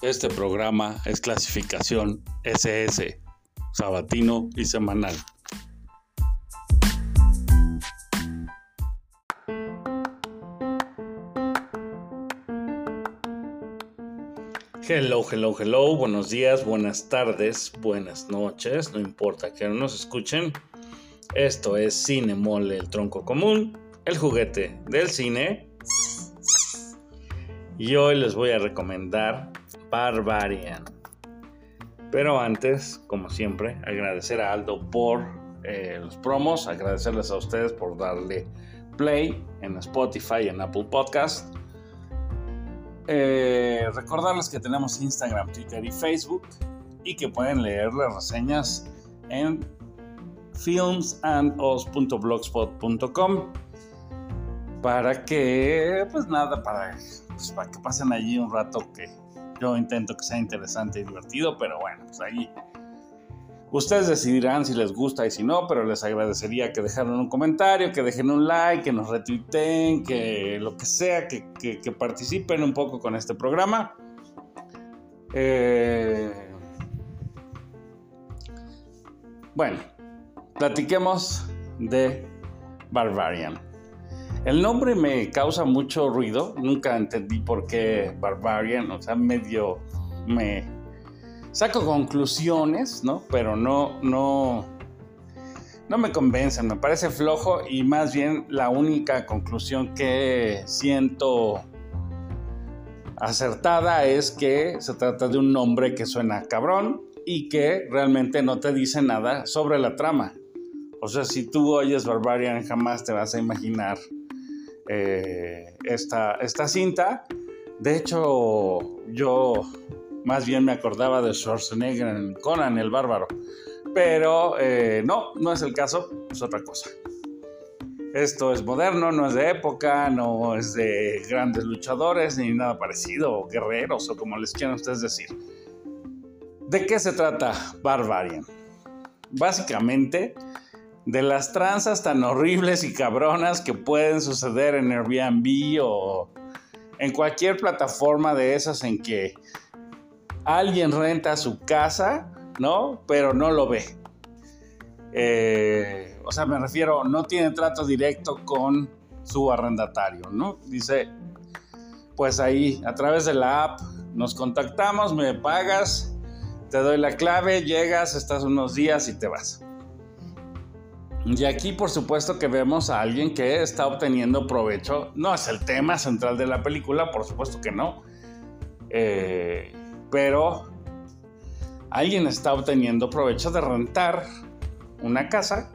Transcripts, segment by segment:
Este programa es clasificación SS, sabatino y semanal. Hello, hello, hello, buenos días, buenas tardes, buenas noches, no importa que no nos escuchen. Esto es Cine Mole, el tronco común, el juguete del cine. Y hoy les voy a recomendar Barbarian. Pero antes, como siempre, agradecer a Aldo por eh, los promos, agradecerles a ustedes por darle play en Spotify en Apple Podcast. Eh, recordarles que tenemos Instagram, Twitter y Facebook y que pueden leer las reseñas en filmsandos.blogspot.com para que, pues nada, para, pues, para que pasen allí un rato que yo intento que sea interesante y divertido, pero bueno, pues ahí ustedes decidirán si les gusta y si no, pero les agradecería que dejaran un comentario, que dejen un like, que nos retuiteen, que lo que sea, que, participen un poco con este programa. Eh, bueno, platiquemos de Barbarian. El nombre me causa mucho ruido, nunca entendí por qué Barbarian, o sea, medio me saco conclusiones, ¿no? Pero no, no, no me convencen, me parece flojo y más bien la única conclusión que siento acertada es que se trata de un nombre que suena cabrón y que realmente no te dice nada sobre la trama. O sea, si tú oyes Barbarian jamás te vas a imaginar eh, esta, esta cinta. De hecho, yo más bien me acordaba de Schwarzenegger en Conan el Bárbaro. Pero eh, no, no es el caso, es otra cosa. Esto es moderno, no es de época, no es de grandes luchadores ni nada parecido, o guerreros o como les quieran ustedes decir. ¿De qué se trata Barbarian? Básicamente de las tranzas tan horribles y cabronas que pueden suceder en Airbnb o en cualquier plataforma de esas en que alguien renta su casa, ¿no? Pero no lo ve. Eh, o sea, me refiero, no tiene trato directo con su arrendatario, ¿no? Dice, pues ahí, a través de la app, nos contactamos, me pagas, te doy la clave, llegas, estás unos días y te vas. Y aquí por supuesto que vemos a alguien que está obteniendo provecho. No es el tema central de la película, por supuesto que no. Eh, pero alguien está obteniendo provecho de rentar una casa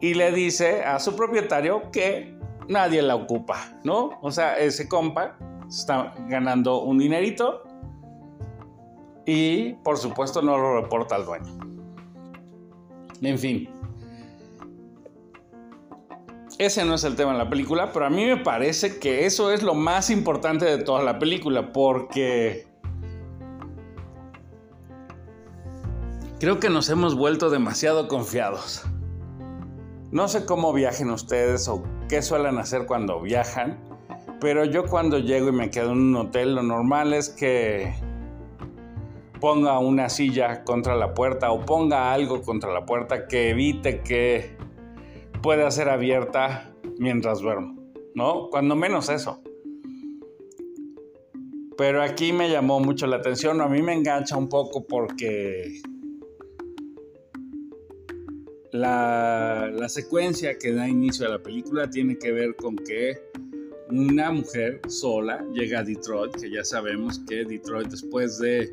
y le dice a su propietario que nadie la ocupa, ¿no? O sea, ese compa está ganando un dinerito y por supuesto no lo reporta al dueño. En fin. Ese no es el tema de la película, pero a mí me parece que eso es lo más importante de toda la película, porque creo que nos hemos vuelto demasiado confiados. No sé cómo viajen ustedes o qué suelen hacer cuando viajan, pero yo cuando llego y me quedo en un hotel, lo normal es que ponga una silla contra la puerta o ponga algo contra la puerta que evite que pueda ser abierta mientras duermo, ¿no? Cuando menos eso. Pero aquí me llamó mucho la atención, a mí me engancha un poco porque la, la, secuencia que da inicio a la película tiene que ver con que una mujer sola llega a Detroit, que ya sabemos que Detroit después de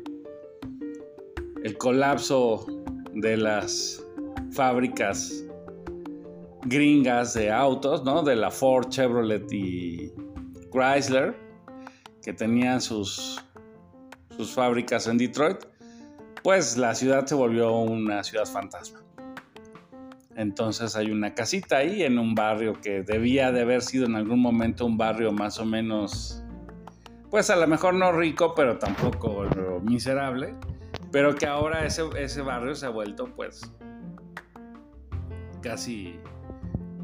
el colapso de las fábricas gringas de autos, ¿no? De la Ford, Chevrolet y Chrysler, que tenían sus, sus fábricas en Detroit, pues la ciudad se volvió una ciudad fantasma. Entonces hay una casita ahí en un barrio que debía de haber sido en algún momento un barrio más o menos, pues a lo mejor no rico, pero tampoco miserable pero que ahora ese, ese barrio se ha vuelto pues casi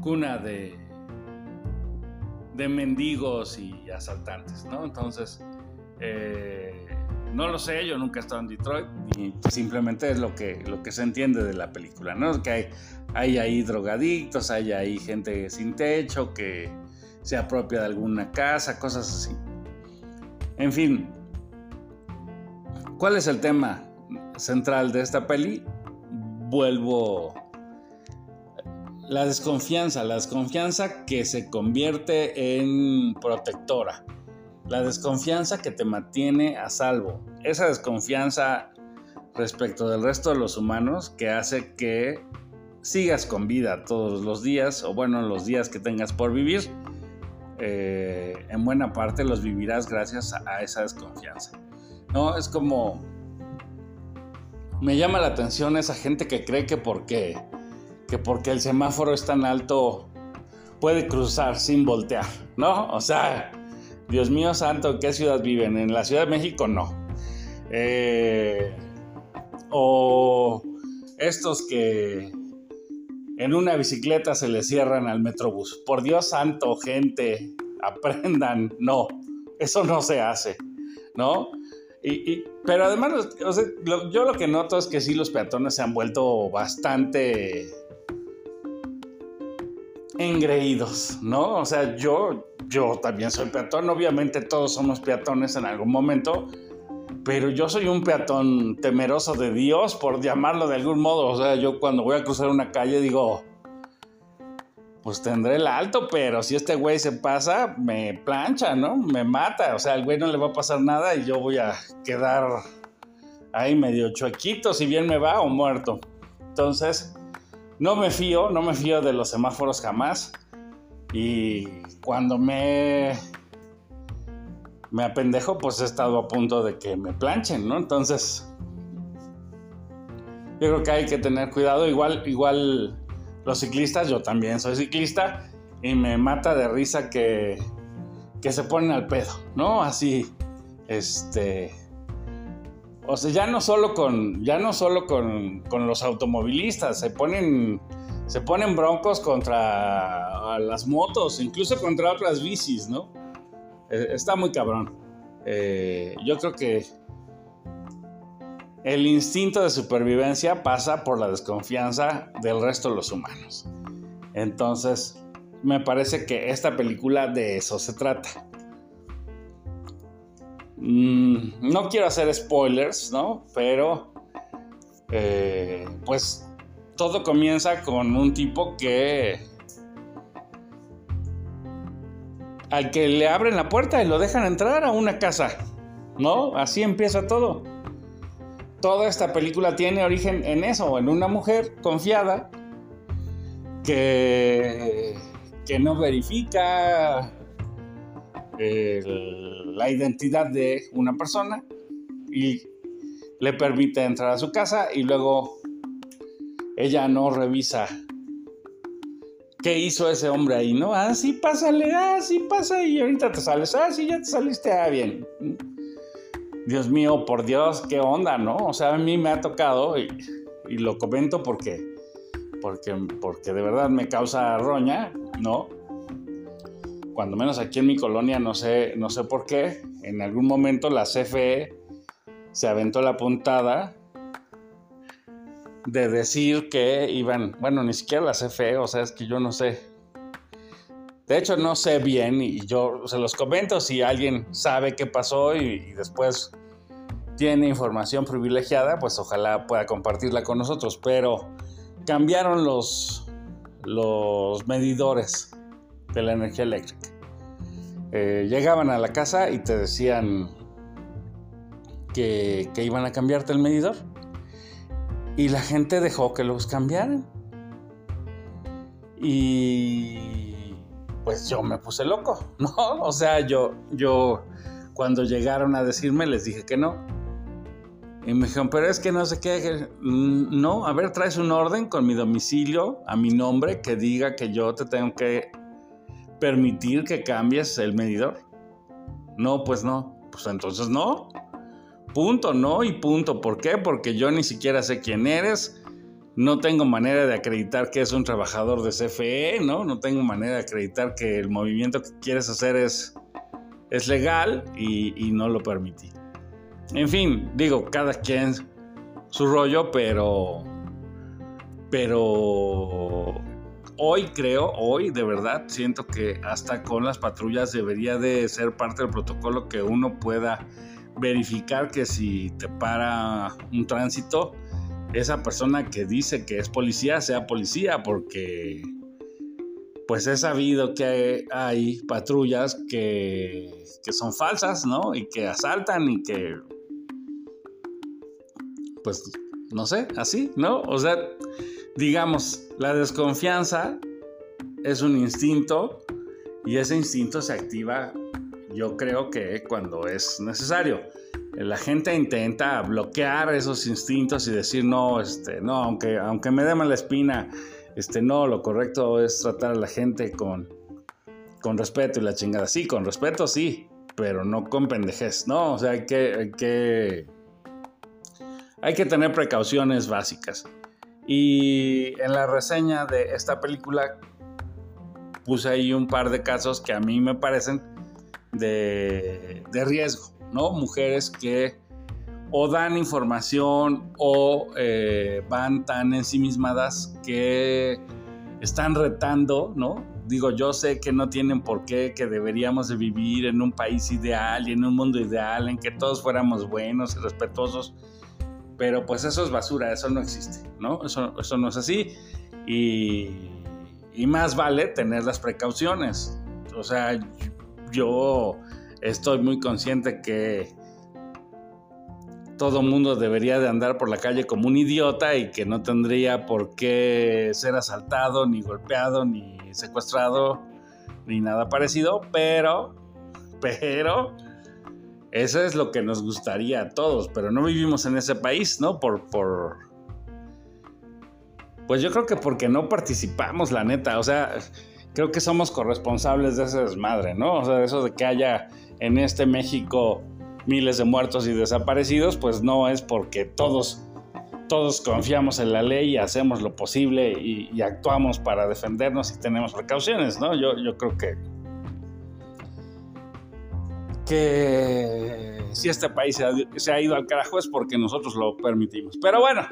cuna de, de mendigos y asaltantes, ¿no? Entonces, Eh, no lo sé, yo nunca he estado en Detroit y simplemente es lo que, lo que se entiende de la película, ¿no? Que hay, hay ahí drogadictos, hay ahí gente sin techo que se apropia de alguna casa, cosas así. En fin, ¿cuál es el tema central de esta peli? Vuelvo la desconfianza, la desconfianza que se convierte en protectora, la desconfianza que te mantiene a salvo, esa desconfianza respecto del resto de los humanos que hace que sigas con vida todos los días, o bueno, los días que tengas por vivir, eh, en buena parte los vivirás gracias a, esa desconfianza. No, es como... Me llama la atención esa gente que cree que porque que porque el semáforo es tan alto puede cruzar sin voltear, ¿no? O sea, Dios mío santo, ¿en qué ciudad viven? En la Ciudad de México no. Eh, o estos que en una bicicleta se le cierran al metrobús. Por Dios santo, gente, aprendan. No, eso no se hace, ¿no? Y, pero además, yo lo que noto es que sí, los peatones se han vuelto bastante engreídos, ¿no? O sea, yo, yo también soy peatón, obviamente todos somos peatones en algún momento, pero yo soy un peatón temeroso de Dios, por llamarlo de algún modo. O sea, yo cuando voy a cruzar una calle digo, pues tendré el alto, pero si este güey se pasa, me plancha, ¿no? Me mata. O sea, al güey no le va a pasar nada y yo voy a quedar ahí medio chuequito, si bien me va o muerto. Entonces, no me fío, no me fío de los semáforos jamás. Y cuando me me apendejo, pues he estado a punto de que me planchen, ¿no? Entonces, yo creo que hay que tener cuidado. Igual, igual los ciclistas, yo también soy ciclista y me mata de risa que, que se ponen al pedo, ¿no? Así, este o sea, ya no solo con, ya no solo con, los automovilistas, se ponen, se ponen broncos contra las motos, incluso contra otras bicis, ¿no? Eh, está muy cabrón. Eh, yo creo que el instinto de supervivencia pasa por la desconfianza del resto de los humanos. Entonces, me parece que esta película de eso se trata. Mm, no quiero hacer spoilers, ¿no? Pero, eh, pues, todo comienza con un tipo que... Al que le abren la puerta y lo dejan entrar a una casa, ¿no? Así empieza todo. Toda esta película tiene origen en eso, en una mujer confiada que, que no verifica la identidad de una persona y le permite entrar a su casa y luego ella no revisa qué hizo ese hombre ahí, ¿no? Ah, sí, pásale, ah, sí, pasa y ahorita te sales, ah, sí, ya te saliste, ah, bien. Dios mío, por Dios, qué onda, ¿no? O sea, a mí me ha tocado y, lo comento porque, porque, porque de verdad me causa roña, ¿no? cuando menos aquí en mi colonia, no sé, no sé por qué, en algún momento la CFE se aventó la puntada de decir que iban, bueno, ni siquiera la CFE, o sea, es que yo no sé. De hecho, no sé bien y yo se los comento si alguien sabe qué pasó y, después tiene información privilegiada, pues ojalá pueda compartirla con nosotros, pero cambiaron los, los medidores de la energía eléctrica. Eh, llegaban a la casa y te decían que, que iban a cambiarte el medidor. Y la gente dejó que los cambiaran. Y pues yo me puse loco, ¿no? O sea, yo, yo cuando llegaron a decirme les dije que no. Y me dijeron, pero es que no sé qué. Mm, no, a ver, traes un orden con mi domicilio a mi nombre que diga que yo te tengo que permitir que cambies el medidor? No, pues no. Pues entonces no. Punto, no y punto. ¿Por qué? Porque yo ni siquiera sé quién eres. No tengo manera de acreditar que es un trabajador de CFE, ¿no? No tengo manera de acreditar que el movimiento que quieres hacer es es legal y, no lo permití. En fin, digo, cada quien su rollo, pero pero hoy creo, hoy de verdad siento que hasta con las patrullas debería de ser parte del protocolo que uno pueda verificar que si te para un tránsito, esa persona que dice que es policía sea policía, porque pues he sabido que hay patrullas que, que son falsas, ¿no? Y que asaltan y que, pues, no sé, así, ¿no? O sea, digamos, la desconfianza es un instinto y ese instinto se activa yo creo que cuando es necesario. La gente intenta bloquear esos instintos y decir no, este, no, aunque, aunque me dé la espina, este, no, lo correcto es tratar a la gente con, con respeto y la chingada. Sí, con respeto sí, pero no con pendejez, ¿no? O sea, hay que, hay que, hay que tener precauciones básicas. Y en la reseña de esta película puse ahí un par de casos que a mí me parecen de, riesgo, ¿no? Mujeres que o dan información o eh, van tan ensimismadas que están retando, ¿no? Digo, yo sé que no tienen por qué, que deberíamos de vivir en un país ideal y en un mundo ideal, en que todos fuéramos buenos y respetuosos, pero pues eso es basura, eso no existe, ¿no? Eso, eso no es así. Y, y más vale tener las precauciones. O sea, yo estoy muy consciente que todo mundo debería de andar por la calle como un idiota y que no tendría por qué ser asaltado, ni golpeado, ni secuestrado, ni nada parecido, pero, pero, eso es lo que nos gustaría a todos, pero no vivimos en ese país, ¿no? Por, por... Pues yo creo que porque no participamos, la neta. O sea, creo que somos corresponsables de ese desmadre, ¿no? O sea, eso de que haya en este México miles de muertos y desaparecidos, pues no es porque todos, todos confiamos en la ley y hacemos lo posible y, actuamos para defendernos y tenemos precauciones, ¿no? Yo, yo creo que que si este país se ha, ido al carajo es porque nosotros lo permitimos. Pero bueno,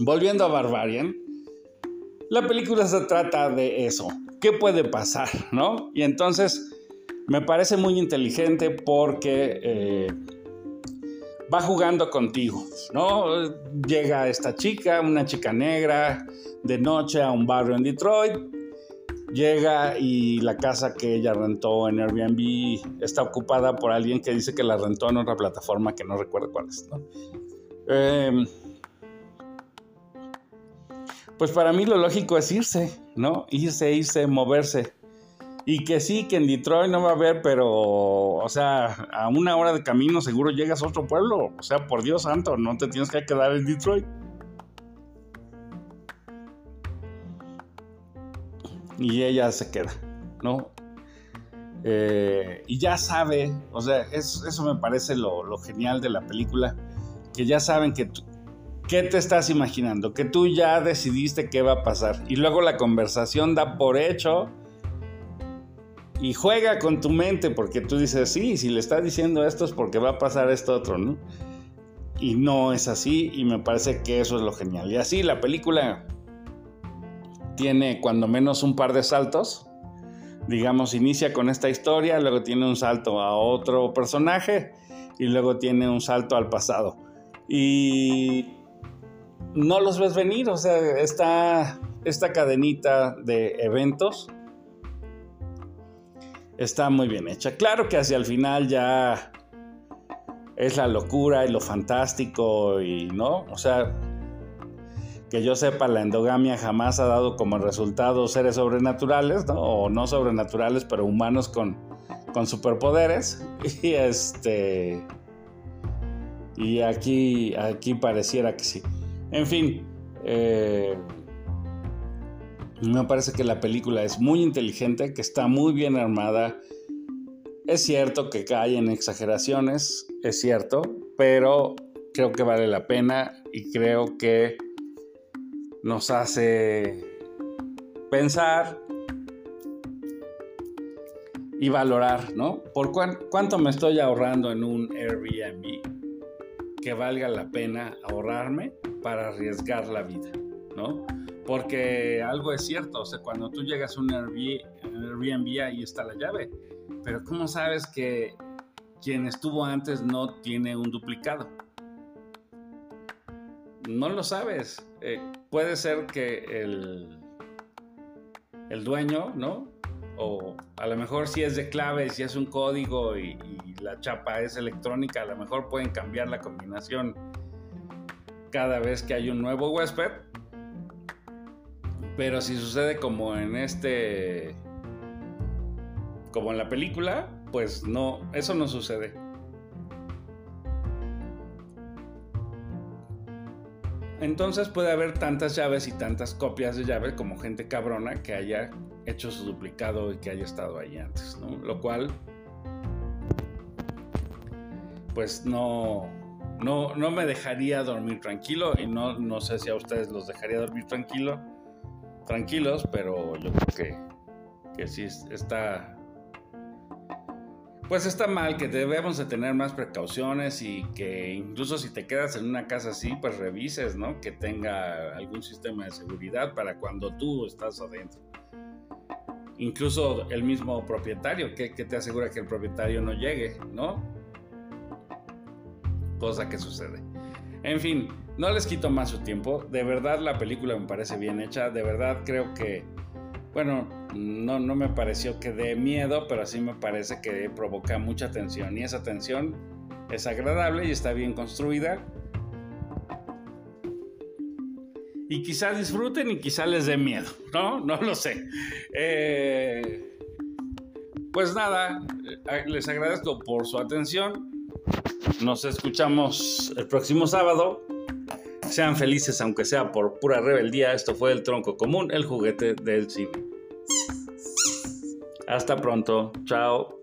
volviendo a Barbarian, la película se trata de eso. ¿Qué puede pasar? ¿No? Y entonces me parece muy inteligente porque eh, va jugando contigo, ¿no? Llega esta chica, una chica negra, de noche a un barrio en Detroit llega y la casa que ella rentó en Airbnb está ocupada por alguien que dice que la rentó en otra plataforma que no recuerdo cuál es. Em, pues para mí lo lógico es irse, ¿no? Irse, irse, moverse. Y que sí, que en Detroit no va a haber, pero, o sea, a una hora de camino seguro llegas a otro pueblo. O sea, por Dios santo, no te tienes que quedar en Detroit. y ella se queda, ¿no? Eh, y ya sabe, o sea, eso me parece lo, genial de la película, que ya saben que qué te estás imaginando, que tú ya decidiste qué va a pasar. Y luego la conversación da por hecho y juega con tu mente porque tú dices, sí, si le está diciendo esto es porque va a pasar esto otro. Y no es así y me parece que eso es lo genial. Y así la película tiene cuando menos un par de saltos. Digamos, inicia con esta historia, luego tiene un salto a otro personaje y luego tiene un salto al pasado. Y no los ves venir, o sea, está esta cadenita de eventos está muy bien hecha. Claro que hacia el final ya es la locura y lo fantástico y no, o sea, que yo sepa, la endogamia jamás ha dado como resultado seres sobrenaturales, ¿no? O no sobrenaturales, pero humanos con, con superpoderes. Y este. Y aquí, aquí pareciera que sí. En fin. Eh, me parece que la película es muy inteligente, que está muy bien armada. Es cierto que cae en exageraciones, es cierto, pero creo que vale la pena y creo que nos hace pensar y valorar, ¿no? ¿Por cuánto me estoy ahorrando en un Airbnb que valga la pena ahorrarme para arriesgar la vida, ¿no? Porque algo es cierto, o sea, cuando tú llegas a un Airbnb, ahí está la llave, pero ¿cómo sabes que quien estuvo antes no tiene un duplicado? No lo sabes. Eh, puede ser que el, el dueño, ¿no? O a lo mejor si es de clave, si es un código y, y la chapa es electrónica, a lo mejor pueden cambiar la combinación cada vez que hay un nuevo huésped. Pero si sucede como en este. como en la película, pues no, eso no sucede. Entonces puede haber tantas llaves y tantas copias de llaves como gente cabrona que haya hecho su duplicado y que haya estado ahí antes, ¿no? Lo cual, pues no, no, no me dejaría dormir tranquilo y no, no sé si a ustedes los dejaría dormir tranquilo, tranquilos, pero yo creo que, que sí está, pues está mal, que debemos de tener más precauciones y que incluso si te quedas en una casa así, pues revises, ¿no? Que tenga algún sistema de seguridad para cuando tú estás adentro. Incluso el mismo propietario, que, que te asegura que el propietario no llegue, ¿no? Cosa que sucede. En fin, no les quito más su tiempo. De verdad la película me parece bien hecha. De verdad creo que bueno, no, no me pareció que dé miedo, pero sí me parece que provoca mucha tensión. Y esa tensión es agradable y está bien construida. Y quizá disfruten y quizá les dé miedo, ¿no? No lo sé. Eh, pues nada, eh, les agradezco por su atención. Nos escuchamos el próximo sábado. Sean felices aunque sea por pura rebeldía. Esto fue el tronco común, el juguete del cine. Hasta pronto. Chao.